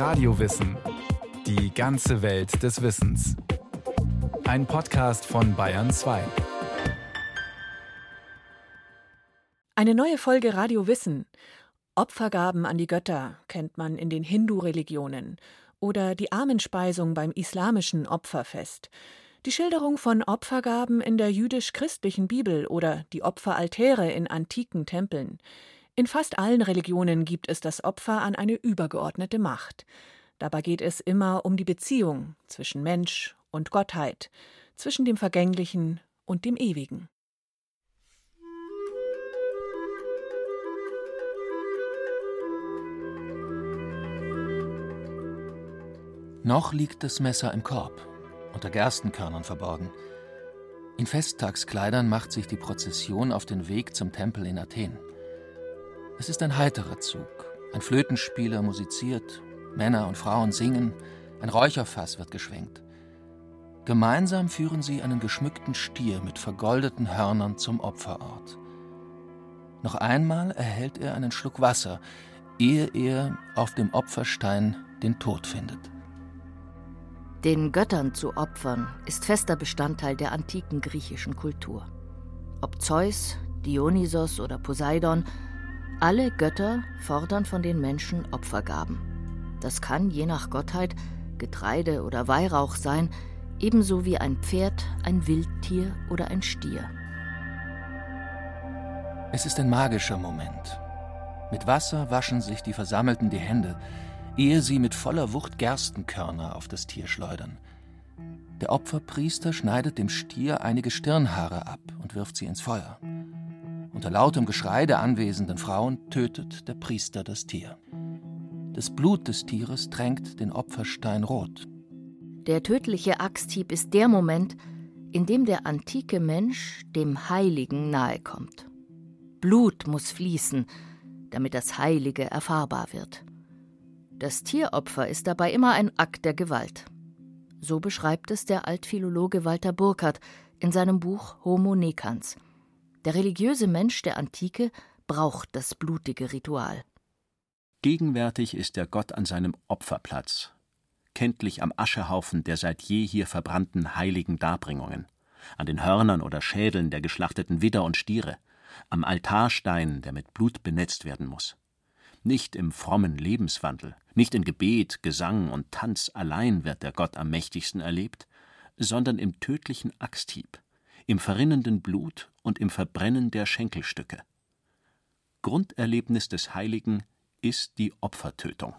Radiowissen. Die ganze Welt des Wissens. Ein Podcast von Bayern 2. Eine neue Folge Radio Wissen. Opfergaben an die Götter kennt man in den Hindu-Religionen oder die Armenspeisung beim islamischen Opferfest. Die Schilderung von Opfergaben in der jüdisch-christlichen Bibel oder die Opferaltäre in antiken Tempeln. In fast allen Religionen gibt es das Opfer an eine übergeordnete Macht. Dabei geht es immer um die Beziehung zwischen Mensch und Gottheit, zwischen dem Vergänglichen und dem Ewigen. Noch liegt das Messer im Korb, unter Gerstenkörnern verborgen. In Festtagskleidern macht sich die Prozession auf den Weg zum Tempel in Athen. Es ist ein heiterer Zug. Ein Flötenspieler musiziert, Männer und Frauen singen, ein Räucherfass wird geschwenkt. Gemeinsam führen sie einen geschmückten Stier mit vergoldeten Hörnern zum Opferort. Noch einmal erhält er einen Schluck Wasser, ehe er auf dem Opferstein den Tod findet. Den Göttern zu opfern ist fester Bestandteil der antiken griechischen Kultur. Ob Zeus, Dionysos oder Poseidon, alle Götter fordern von den Menschen Opfergaben. Das kann je nach Gottheit Getreide oder Weihrauch sein, ebenso wie ein Pferd, ein Wildtier oder ein Stier. Es ist ein magischer Moment. Mit Wasser waschen sich die Versammelten die Hände, ehe sie mit voller Wucht Gerstenkörner auf das Tier schleudern. Der Opferpriester schneidet dem Stier einige Stirnhaare ab und wirft sie ins Feuer. Unter lautem Geschrei der anwesenden Frauen tötet der Priester das Tier. Das Blut des Tieres tränkt den Opferstein rot. Der tödliche Axthieb ist der Moment, in dem der antike Mensch dem Heiligen nahekommt. Blut muss fließen, damit das Heilige erfahrbar wird. Das Tieropfer ist dabei immer ein Akt der Gewalt. So beschreibt es der Altphilologe Walter Burkhardt in seinem Buch Homo Necans – der religiöse Mensch der Antike braucht das blutige Ritual. Gegenwärtig ist der Gott an seinem Opferplatz, kenntlich am Aschehaufen der seit je hier verbrannten heiligen Darbringungen, an den Hörnern oder Schädeln der geschlachteten Widder und Stiere, am Altarstein, der mit Blut benetzt werden muss. Nicht im frommen Lebenswandel, nicht in Gebet, Gesang und Tanz allein wird der Gott am mächtigsten erlebt, sondern im tödlichen Axthieb, im verrinnenden Blut und im Verbrennen der Schenkelstücke. Grunderlebnis des Heiligen ist die Opfertötung.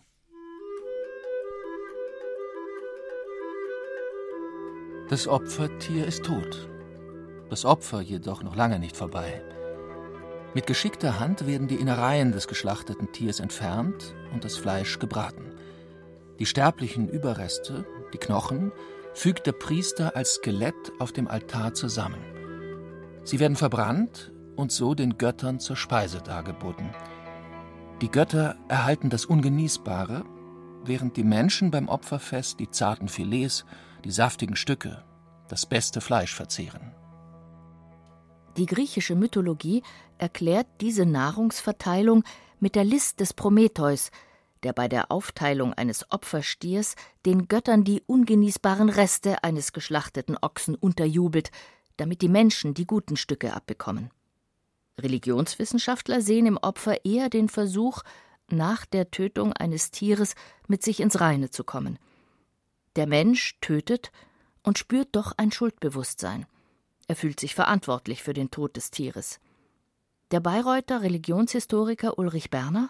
Das Opfertier ist tot, das Opfer jedoch noch lange nicht vorbei. Mit geschickter Hand werden die Innereien des geschlachteten Tiers entfernt und das Fleisch gebraten. Die sterblichen Überreste, die Knochen, fügt der Priester als Skelett auf dem Altar zusammen. Sie werden verbrannt und so den Göttern zur Speise dargeboten. Die Götter erhalten das Ungenießbare, während die Menschen beim Opferfest die zarten Filets, die saftigen Stücke, das beste Fleisch verzehren. Die griechische Mythologie erklärt diese Nahrungsverteilung mit der List des Prometheus, der bei der Aufteilung eines Opferstiers den Göttern die ungenießbaren Reste eines geschlachteten Ochsen unterjubelt, damit die Menschen die guten Stücke abbekommen. Religionswissenschaftler sehen im Opfer eher den Versuch, nach der Tötung eines Tieres mit sich ins Reine zu kommen. Der Mensch tötet und spürt doch ein Schuldbewusstsein. Er fühlt sich verantwortlich für den Tod des Tieres. Der Bayreuther Religionshistoriker Ulrich Berner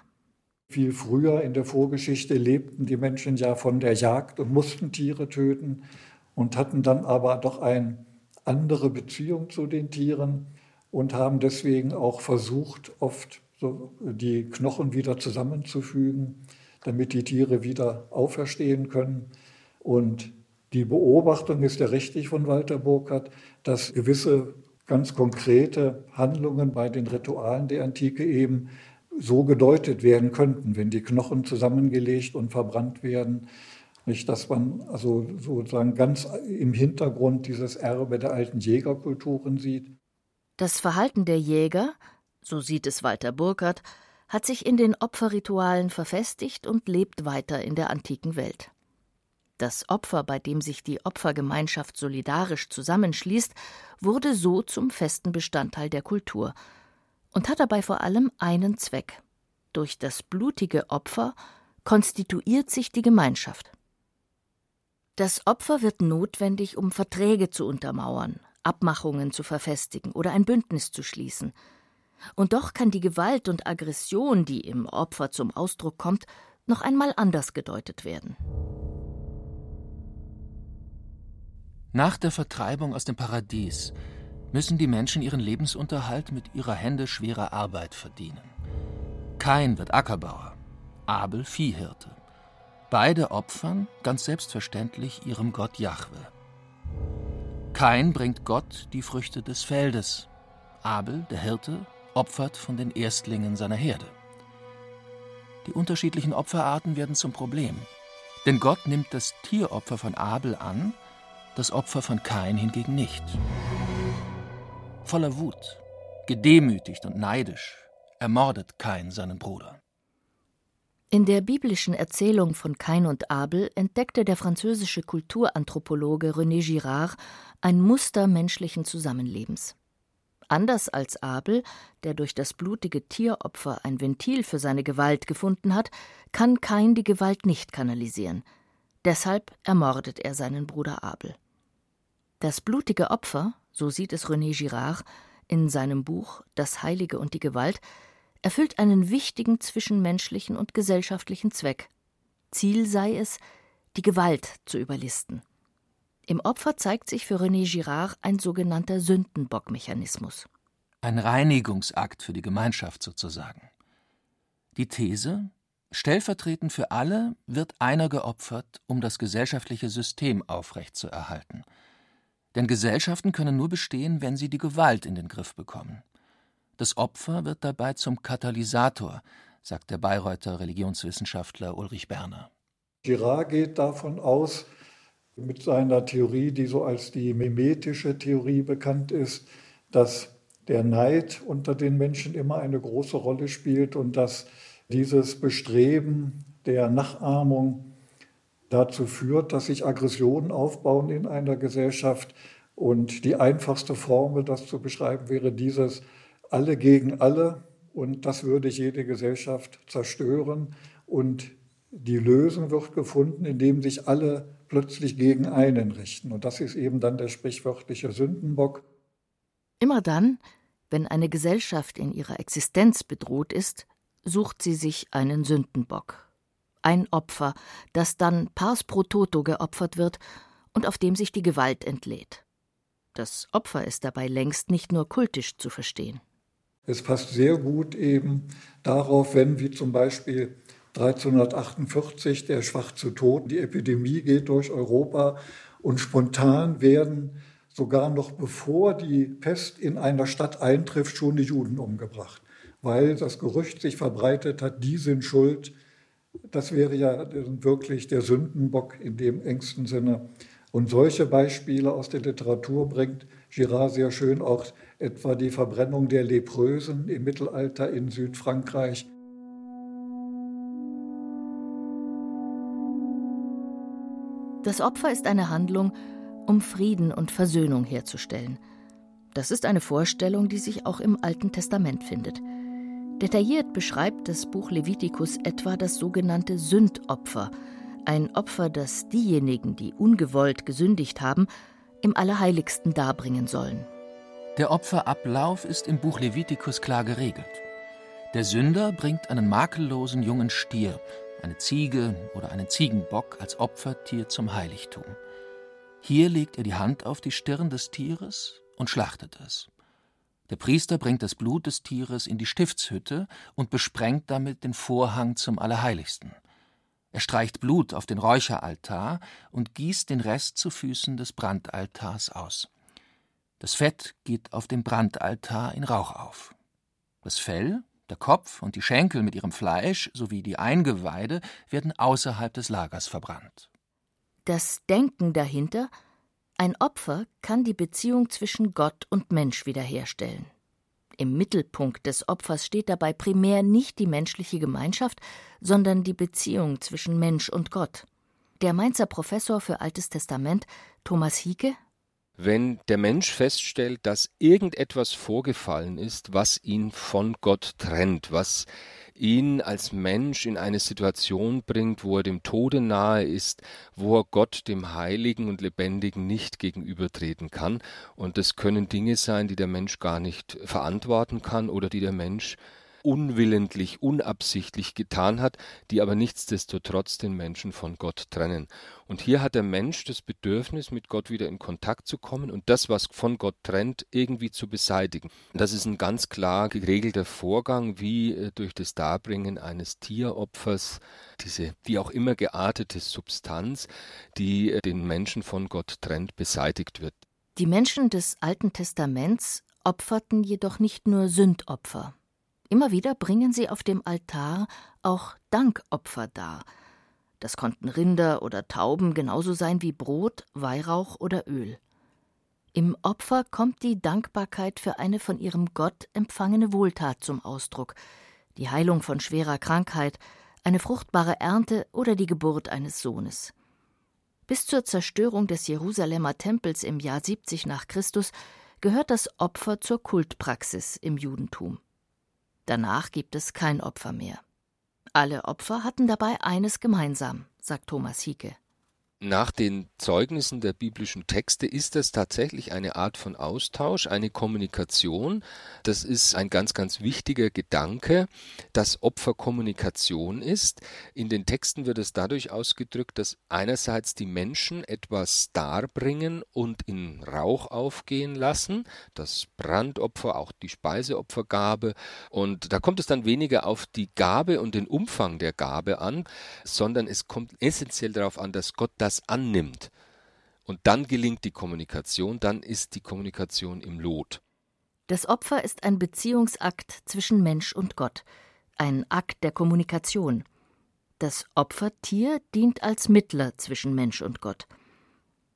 viel früher in der Vorgeschichte lebten die Menschen ja von der Jagd und mussten Tiere töten und hatten dann aber doch eine andere Beziehung zu den Tieren und haben deswegen auch versucht, oft so die Knochen wieder zusammenzufügen, damit die Tiere wieder auferstehen können. Und die Beobachtung ist ja richtig von Walter Burkhardt, dass gewisse ganz konkrete Handlungen bei den Ritualen der Antike eben so gedeutet werden könnten, wenn die Knochen zusammengelegt und verbrannt werden. Nicht, dass man also sozusagen ganz im Hintergrund dieses Erbe der alten Jägerkulturen sieht. Das Verhalten der Jäger, so sieht es Walter Burkhardt, hat sich in den Opferritualen verfestigt und lebt weiter in der antiken Welt. Das Opfer, bei dem sich die Opfergemeinschaft solidarisch zusammenschließt, wurde so zum festen Bestandteil der Kultur und hat dabei vor allem einen Zweck. Durch das blutige Opfer konstituiert sich die Gemeinschaft. Das Opfer wird notwendig, um Verträge zu untermauern, Abmachungen zu verfestigen oder ein Bündnis zu schließen. Und doch kann die Gewalt und Aggression, die im Opfer zum Ausdruck kommt, noch einmal anders gedeutet werden. Nach der Vertreibung aus dem Paradies müssen die Menschen ihren Lebensunterhalt mit ihrer Hände schwerer Arbeit verdienen. Kain wird Ackerbauer, Abel Viehhirte. Beide opfern, ganz selbstverständlich, ihrem Gott Jahwe. Kain bringt Gott die Früchte des Feldes. Abel, der Hirte, opfert von den Erstlingen seiner Herde. Die unterschiedlichen Opferarten werden zum Problem. Denn Gott nimmt das Tieropfer von Abel an, das Opfer von Kain hingegen nicht. Voller Wut, gedemütigt und neidisch, ermordet Kain seinen Bruder. In der biblischen Erzählung von Kain und Abel entdeckte der französische Kulturanthropologe René Girard ein Muster menschlichen Zusammenlebens. Anders als Abel, der durch das blutige Tieropfer ein Ventil für seine Gewalt gefunden hat, kann Kain die Gewalt nicht kanalisieren. Deshalb ermordet er seinen Bruder Abel. Das blutige Opfer, so sieht es René Girard in seinem Buch Das Heilige und die Gewalt, erfüllt einen wichtigen zwischenmenschlichen und gesellschaftlichen Zweck. Ziel sei es, die Gewalt zu überlisten. Im Opfer zeigt sich für René Girard ein sogenannter Sündenbockmechanismus. Ein Reinigungsakt für die Gemeinschaft sozusagen. Die These, stellvertretend für alle wird einer geopfert, um das gesellschaftliche System aufrechtzuerhalten. Denn Gesellschaften können nur bestehen, wenn sie die Gewalt in den Griff bekommen. Das Opfer wird dabei zum Katalysator, sagt der Bayreuther Religionswissenschaftler Ulrich Berner. Girard geht davon aus, mit seiner Theorie, die so als die mimetische Theorie bekannt ist, dass der Neid unter den Menschen immer eine große Rolle spielt und dass dieses Bestreben der Nachahmung dazu führt, dass sich Aggressionen aufbauen in einer Gesellschaft. Und die einfachste Formel, das zu beschreiben, wäre dieses alle gegen alle und das würde jede Gesellschaft zerstören. Und die Lösung wird gefunden, indem sich alle plötzlich gegen einen richten. Und das ist eben dann der sprichwörtliche Sündenbock. Immer dann, wenn eine Gesellschaft in ihrer Existenz bedroht ist, sucht sie sich einen Sündenbock. Ein Opfer, das dann pars pro toto geopfert wird und auf dem sich die Gewalt entlädt. Das Opfer ist dabei längst nicht nur kultisch zu verstehen. Es passt sehr gut eben darauf, wenn wie zum Beispiel 1348 der schwarze Tod, die Epidemie geht durch Europa und spontan werden sogar noch bevor die Pest in einer Stadt eintrifft, schon die Juden umgebracht, weil das Gerücht sich verbreitet hat, die sind schuld. Das wäre ja wirklich der Sündenbock in dem engsten Sinne. Und solche Beispiele aus der Literatur bringt Girard sehr schön auch etwa die Verbrennung der Leprösen im Mittelalter in Südfrankreich. Das Opfer ist eine Handlung, um Frieden und Versöhnung herzustellen. Das ist eine Vorstellung, die sich auch im Alten Testament findet. Detailliert beschreibt das Buch Levitikus etwa das sogenannte Sündopfer, ein Opfer, das diejenigen, die ungewollt gesündigt haben, im Allerheiligsten darbringen sollen. Der Opferablauf ist im Buch Levitikus klar geregelt. Der Sünder bringt einen makellosen jungen Stier, eine Ziege oder einen Ziegenbock als Opfertier zum Heiligtum. Hier legt er die Hand auf die Stirn des Tieres und schlachtet es. Der Priester bringt das Blut des Tieres in die Stiftshütte und besprengt damit den Vorhang zum Allerheiligsten. Er streicht Blut auf den Räucheraltar und gießt den Rest zu Füßen des Brandaltars aus. Das Fett geht auf dem Brandaltar in Rauch auf. Das Fell, der Kopf und die Schenkel mit ihrem Fleisch sowie die Eingeweide werden außerhalb des Lagers verbrannt. Das Denken dahinter, ein Opfer kann die Beziehung zwischen Gott und Mensch wiederherstellen. Im Mittelpunkt des Opfers steht dabei primär nicht die menschliche Gemeinschaft, sondern die Beziehung zwischen Mensch und Gott. Der Mainzer Professor für Altes Testament Thomas Hieke wenn der Mensch feststellt, dass irgendetwas vorgefallen ist, was ihn von Gott trennt, was ihn als Mensch in eine Situation bringt, wo er dem Tode nahe ist, wo er Gott, dem Heiligen und Lebendigen, nicht gegenübertreten kann. Und das können Dinge sein, die der Mensch gar nicht verantworten kann oder die der Mensch unwillentlich, unabsichtlich getan hat, die aber nichtsdestotrotz den Menschen von Gott trennen. Und hier hat der Mensch das Bedürfnis, mit Gott wieder in Kontakt zu kommen und das, was von Gott trennt, irgendwie zu beseitigen. Das ist ein ganz klar geregelter Vorgang, wie äh, durch das Darbringen eines Tieropfers diese wie auch immer geartete Substanz, die äh, den Menschen von Gott trennt, beseitigt wird. Die Menschen des Alten Testaments opferten jedoch nicht nur Sündopfer. Immer wieder bringen sie auf dem Altar auch Dankopfer dar. Das konnten Rinder oder Tauben genauso sein wie Brot, Weihrauch oder Öl. Im Opfer kommt die Dankbarkeit für eine von ihrem Gott empfangene Wohltat zum Ausdruck, die Heilung von schwerer Krankheit, eine fruchtbare Ernte oder die Geburt eines Sohnes. Bis zur Zerstörung des Jerusalemer Tempels im Jahr 70 nach Christus gehört das Opfer zur Kultpraxis im Judentum. Danach gibt es kein Opfer mehr. Alle Opfer hatten dabei eines gemeinsam, sagt Thomas Hieke. Nach den Zeugnissen der biblischen Texte ist das tatsächlich eine Art von Austausch, eine Kommunikation. Das ist ein ganz, ganz wichtiger Gedanke, dass Opfer Kommunikation ist. In den Texten wird es dadurch ausgedrückt, dass einerseits die Menschen etwas darbringen und in Rauch aufgehen lassen, das Brandopfer, auch die Speiseopfergabe. Und da kommt es dann weniger auf die Gabe und den Umfang der Gabe an, sondern es kommt essentiell darauf an, dass Gott das das annimmt und dann gelingt die Kommunikation, dann ist die Kommunikation im Lot. Das Opfer ist ein Beziehungsakt zwischen Mensch und Gott, ein Akt der Kommunikation. Das Opfertier dient als Mittler zwischen Mensch und Gott.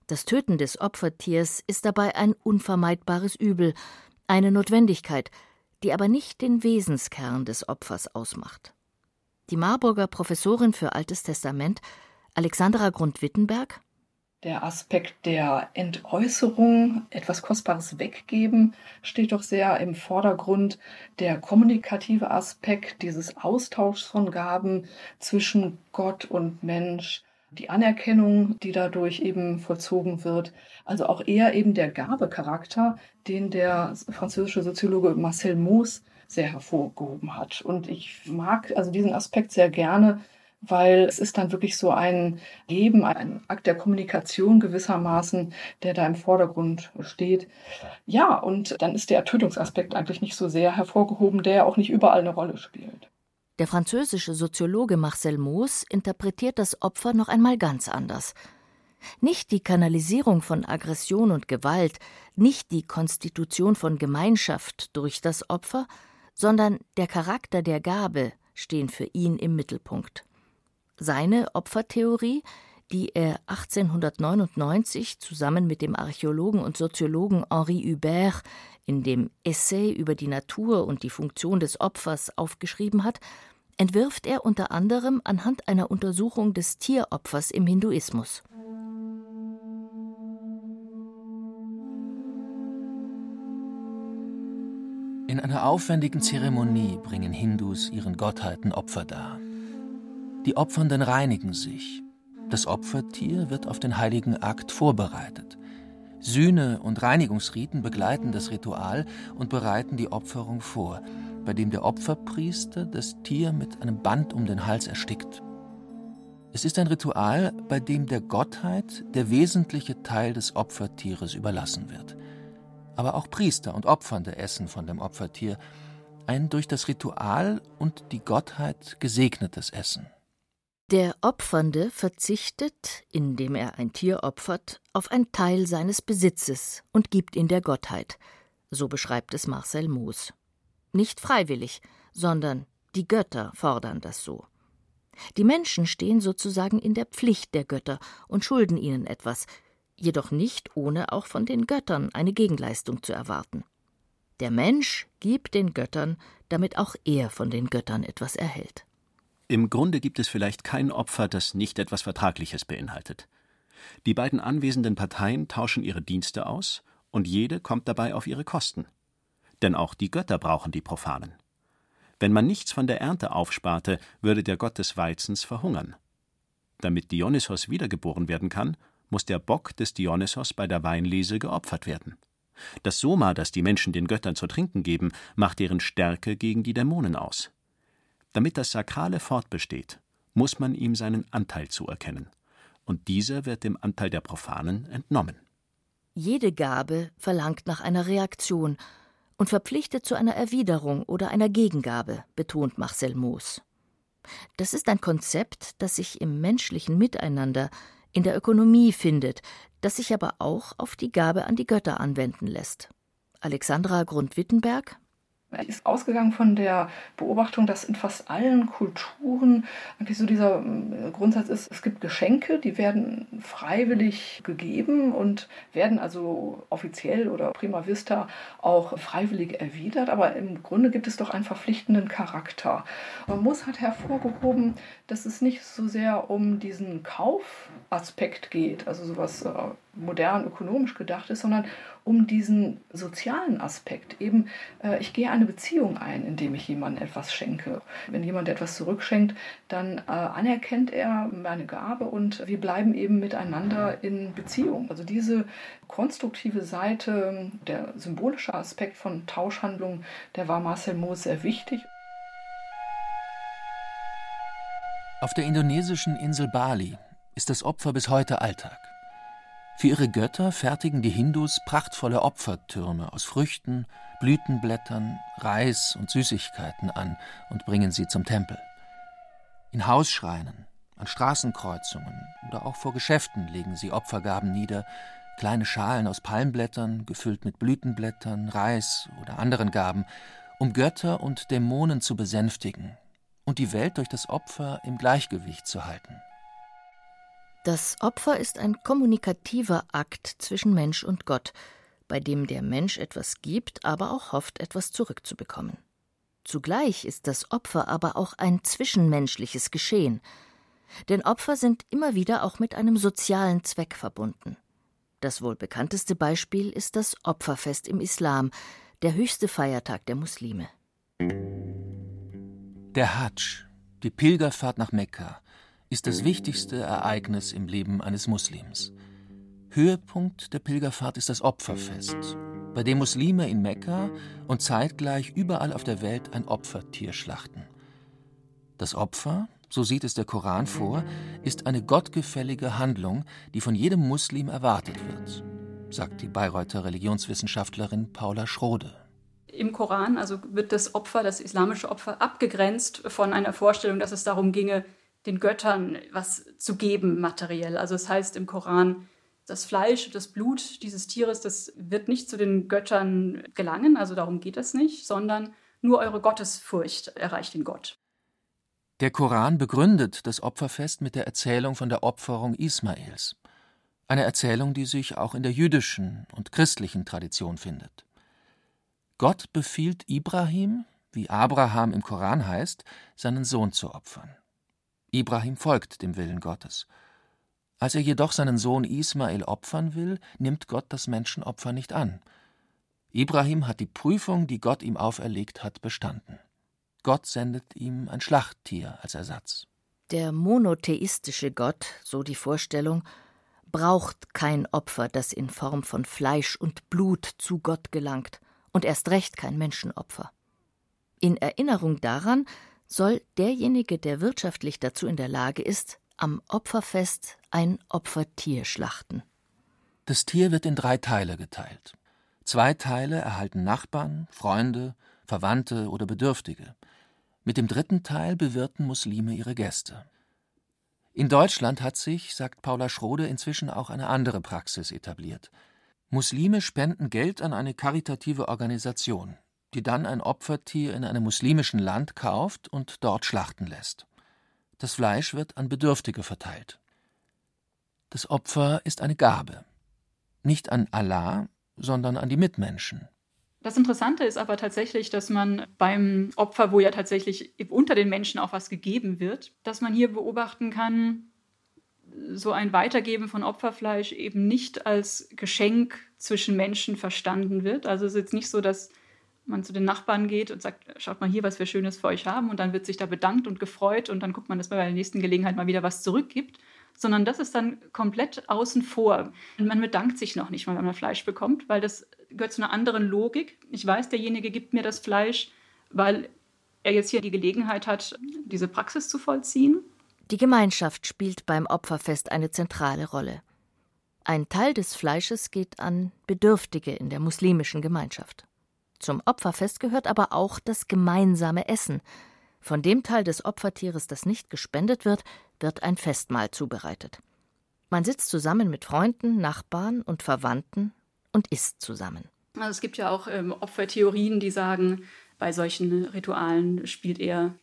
Das Töten des Opfertiers ist dabei ein unvermeidbares Übel, eine Notwendigkeit, die aber nicht den Wesenskern des Opfers ausmacht. Die Marburger Professorin für Altes Testament Alexandra Grund-Wittenberg der Aspekt der Entäußerung, etwas Kostbares weggeben, steht doch sehr im Vordergrund. Der kommunikative Aspekt dieses Austauschs von Gaben zwischen Gott und Mensch, die Anerkennung, die dadurch eben vollzogen wird. Also auch eher eben der Gabecharakter, den der französische Soziologe Marcel Mauss sehr hervorgehoben hat. Und ich mag also diesen Aspekt sehr gerne, weil es ist dann wirklich so ein Geben, ein Akt der Kommunikation gewissermaßen, der da im Vordergrund steht. Ja, und dann ist der Tötungsaspekt eigentlich nicht so sehr hervorgehoben, der auch nicht überall eine Rolle spielt. Der französische Soziologe Marcel Mauss interpretiert das Opfer noch einmal ganz anders. Nicht die Kanalisierung von Aggression und Gewalt, nicht die Konstitution von Gemeinschaft durch das Opfer, sondern der Charakter der Gabe stehen für ihn im Mittelpunkt. Seine Opfertheorie, die er 1899 zusammen mit dem Archäologen und Soziologen Henri Hubert in dem Essay über die Natur und die Funktion des Opfers aufgeschrieben hat, entwirft er unter anderem anhand einer Untersuchung des Tieropfers im Hinduismus. In einer aufwendigen Zeremonie bringen Hindus ihren Gottheiten Opfer dar. Die Opfernden reinigen sich. Das Opfertier wird auf den heiligen Akt vorbereitet. Sühne und Reinigungsriten begleiten das Ritual und bereiten die Opferung vor, bei dem der Opferpriester das Tier mit einem Band um den Hals erstickt. Es ist ein Ritual, bei dem der Gottheit der wesentliche Teil des Opfertieres überlassen wird. Aber auch Priester und Opfernde essen von dem Opfertier, ein durch das Ritual und die Gottheit gesegnetes Essen. Der Opfernde verzichtet, indem er ein Tier opfert, auf ein Teil seines Besitzes und gibt ihn der Gottheit. So beschreibt es Marcel Moos. Nicht freiwillig, sondern die Götter fordern das so. Die Menschen stehen sozusagen in der Pflicht der Götter und schulden ihnen etwas, jedoch nicht ohne auch von den Göttern eine Gegenleistung zu erwarten. Der Mensch gibt den Göttern, damit auch er von den Göttern etwas erhält. Im Grunde gibt es vielleicht kein Opfer, das nicht etwas Vertragliches beinhaltet. Die beiden anwesenden Parteien tauschen ihre Dienste aus, und jede kommt dabei auf ihre Kosten. Denn auch die Götter brauchen die Profanen. Wenn man nichts von der Ernte aufsparte, würde der Gott des Weizens verhungern. Damit Dionysos wiedergeboren werden kann, muss der Bock des Dionysos bei der Weinlese geopfert werden. Das Soma, das die Menschen den Göttern zu trinken geben, macht deren Stärke gegen die Dämonen aus. Damit das Sakrale fortbesteht, muss man ihm seinen Anteil zuerkennen. Und dieser wird dem Anteil der Profanen entnommen. Jede Gabe verlangt nach einer Reaktion und verpflichtet zu einer Erwiderung oder einer Gegengabe, betont Marcel Moos. Das ist ein Konzept, das sich im menschlichen Miteinander, in der Ökonomie findet, das sich aber auch auf die Gabe an die Götter anwenden lässt. Alexandra Grund-Wittenberg er ist ausgegangen von der Beobachtung, dass in fast allen Kulturen eigentlich so dieser äh, Grundsatz ist, es gibt Geschenke, die werden freiwillig gegeben und werden also offiziell oder prima vista auch freiwillig erwidert, aber im Grunde gibt es doch einen verpflichtenden Charakter. Man muss hat hervorgehoben, dass es nicht so sehr um diesen Kaufaspekt geht, also sowas äh, modern ökonomisch gedacht ist, sondern um diesen sozialen Aspekt. Eben, äh, ich gehe eine Beziehung ein, indem ich jemandem etwas schenke. Wenn jemand etwas zurückschenkt, dann äh, anerkennt er meine Gabe und wir bleiben eben miteinander in Beziehung. Also diese konstruktive Seite, der symbolische Aspekt von Tauschhandlungen, der war Marcel Moos sehr wichtig. Auf der indonesischen Insel Bali ist das Opfer bis heute Alltag. Für ihre Götter fertigen die Hindus prachtvolle Opfertürme aus Früchten, Blütenblättern, Reis und Süßigkeiten an und bringen sie zum Tempel. In Hausschreinen, an Straßenkreuzungen oder auch vor Geschäften legen sie Opfergaben nieder, kleine Schalen aus Palmblättern, gefüllt mit Blütenblättern, Reis oder anderen Gaben, um Götter und Dämonen zu besänftigen und die Welt durch das Opfer im Gleichgewicht zu halten. Das Opfer ist ein kommunikativer Akt zwischen Mensch und Gott, bei dem der Mensch etwas gibt, aber auch hofft, etwas zurückzubekommen. Zugleich ist das Opfer aber auch ein zwischenmenschliches Geschehen, denn Opfer sind immer wieder auch mit einem sozialen Zweck verbunden. Das wohl bekannteste Beispiel ist das Opferfest im Islam, der höchste Feiertag der Muslime. Der Hadsch, die Pilgerfahrt nach Mekka, ist das wichtigste Ereignis im Leben eines Muslims. Höhepunkt der Pilgerfahrt ist das Opferfest, bei dem Muslime in Mekka und zeitgleich überall auf der Welt ein Opfertier schlachten. Das Opfer, so sieht es der Koran vor, ist eine gottgefällige Handlung, die von jedem Muslim erwartet wird, sagt die Bayreuther Religionswissenschaftlerin Paula Schrode. Im Koran also wird das Opfer, das islamische Opfer, abgegrenzt von einer Vorstellung, dass es darum ginge, den Göttern was zu geben, materiell. Also es heißt im Koran, das Fleisch, das Blut dieses Tieres, das wird nicht zu den Göttern gelangen, also darum geht es nicht, sondern nur eure Gottesfurcht erreicht den Gott. Der Koran begründet das Opferfest mit der Erzählung von der Opferung Ismaels. Eine Erzählung, die sich auch in der jüdischen und christlichen Tradition findet. Gott befiehlt Ibrahim, wie Abraham im Koran heißt, seinen Sohn zu opfern. Ibrahim folgt dem Willen Gottes. Als er jedoch seinen Sohn Ismael opfern will, nimmt Gott das Menschenopfer nicht an. Ibrahim hat die Prüfung, die Gott ihm auferlegt hat, bestanden. Gott sendet ihm ein Schlachttier als Ersatz. Der monotheistische Gott, so die Vorstellung, braucht kein Opfer, das in Form von Fleisch und Blut zu Gott gelangt, und erst recht kein Menschenopfer. In Erinnerung daran soll derjenige, der wirtschaftlich dazu in der Lage ist, am Opferfest ein Opfertier schlachten. Das Tier wird in drei Teile geteilt. Zwei Teile erhalten Nachbarn, Freunde, Verwandte oder Bedürftige. Mit dem dritten Teil bewirten Muslime ihre Gäste. In Deutschland hat sich, sagt Paula Schrode, inzwischen auch eine andere Praxis etabliert. Muslime spenden Geld an eine karitative Organisation die dann ein Opfertier in einem muslimischen Land kauft und dort schlachten lässt. Das Fleisch wird an Bedürftige verteilt. Das Opfer ist eine Gabe, nicht an Allah, sondern an die Mitmenschen. Das Interessante ist aber tatsächlich, dass man beim Opfer, wo ja tatsächlich unter den Menschen auch was gegeben wird, dass man hier beobachten kann, so ein Weitergeben von Opferfleisch eben nicht als Geschenk zwischen Menschen verstanden wird. Also es ist jetzt nicht so, dass man zu den Nachbarn geht und sagt, schaut mal hier, was wir Schönes für euch haben und dann wird sich da bedankt und gefreut und dann guckt man, dass man bei der nächsten Gelegenheit mal wieder was zurückgibt, sondern das ist dann komplett außen vor. Und man bedankt sich noch nicht mal, wenn man Fleisch bekommt, weil das gehört zu einer anderen Logik. Ich weiß, derjenige gibt mir das Fleisch, weil er jetzt hier die Gelegenheit hat, diese Praxis zu vollziehen. Die Gemeinschaft spielt beim Opferfest eine zentrale Rolle. Ein Teil des Fleisches geht an Bedürftige in der muslimischen Gemeinschaft. Zum Opferfest gehört aber auch das gemeinsame Essen. Von dem Teil des Opfertieres, das nicht gespendet wird, wird ein Festmahl zubereitet. Man sitzt zusammen mit Freunden, Nachbarn und Verwandten und isst zusammen. Also es gibt ja auch ähm, Opfertheorien, die sagen, bei solchen Ritualen spielt eher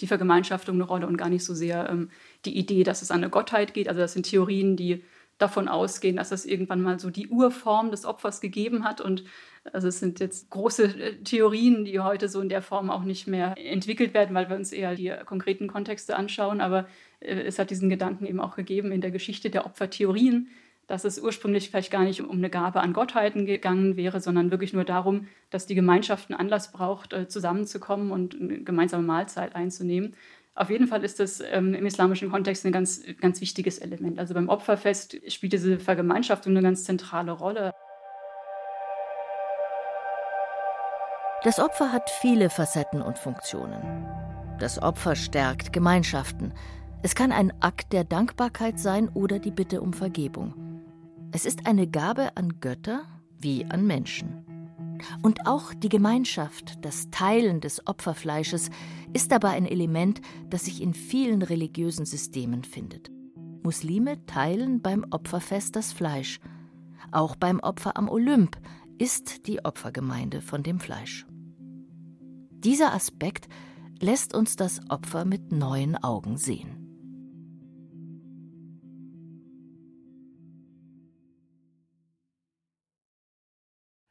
die Vergemeinschaftung eine Rolle und gar nicht so sehr ähm, die Idee, dass es an eine Gottheit geht. Also das sind Theorien, die davon ausgehen, dass es irgendwann mal so die Urform des Opfers gegeben hat. Und also es sind jetzt große äh, Theorien, die heute so in der Form auch nicht mehr entwickelt werden, weil wir uns eher die konkreten Kontexte anschauen. Aber äh, es hat diesen Gedanken eben auch gegeben in der Geschichte der Opfertheorien, dass es ursprünglich vielleicht gar nicht um eine Gabe an Gottheiten gegangen wäre, sondern wirklich nur darum, dass die Gemeinschaft einen Anlass braucht, äh, zusammenzukommen und eine gemeinsame Mahlzeit einzunehmen. Auf jeden Fall ist das ähm, im islamischen Kontext ein ganz, ganz wichtiges Element. Also beim Opferfest spielt diese Vergemeinschaftung eine ganz zentrale Rolle. Das Opfer hat viele Facetten und Funktionen. Das Opfer stärkt Gemeinschaften. Es kann ein Akt der Dankbarkeit sein oder die Bitte um Vergebung. Es ist eine Gabe an Götter wie an Menschen. Und auch die Gemeinschaft, das Teilen des Opferfleisches, ist dabei ein Element, das sich in vielen religiösen Systemen findet. Muslime teilen beim Opferfest das Fleisch. Auch beim Opfer am Olymp ist die Opfergemeinde von dem Fleisch. Dieser Aspekt lässt uns das Opfer mit neuen Augen sehen.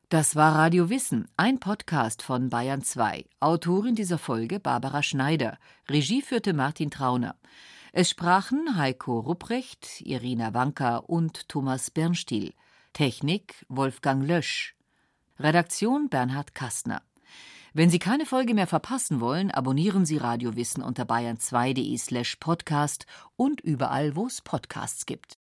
Das war Radio Wissen, ein Podcast von Bayern 2. Autorin dieser Folge Barbara Schneider. Regie führte Martin Trauner. Es sprachen Heiko Rupprecht, Irina Wanka und Thomas Bernstiel. Technik Wolfgang Lösch. Redaktion Bernhard Kastner. Wenn Sie keine Folge mehr verpassen wollen, abonnieren Sie Radio Wissen unter bayern2.de slash podcast und überall, wo es Podcasts gibt.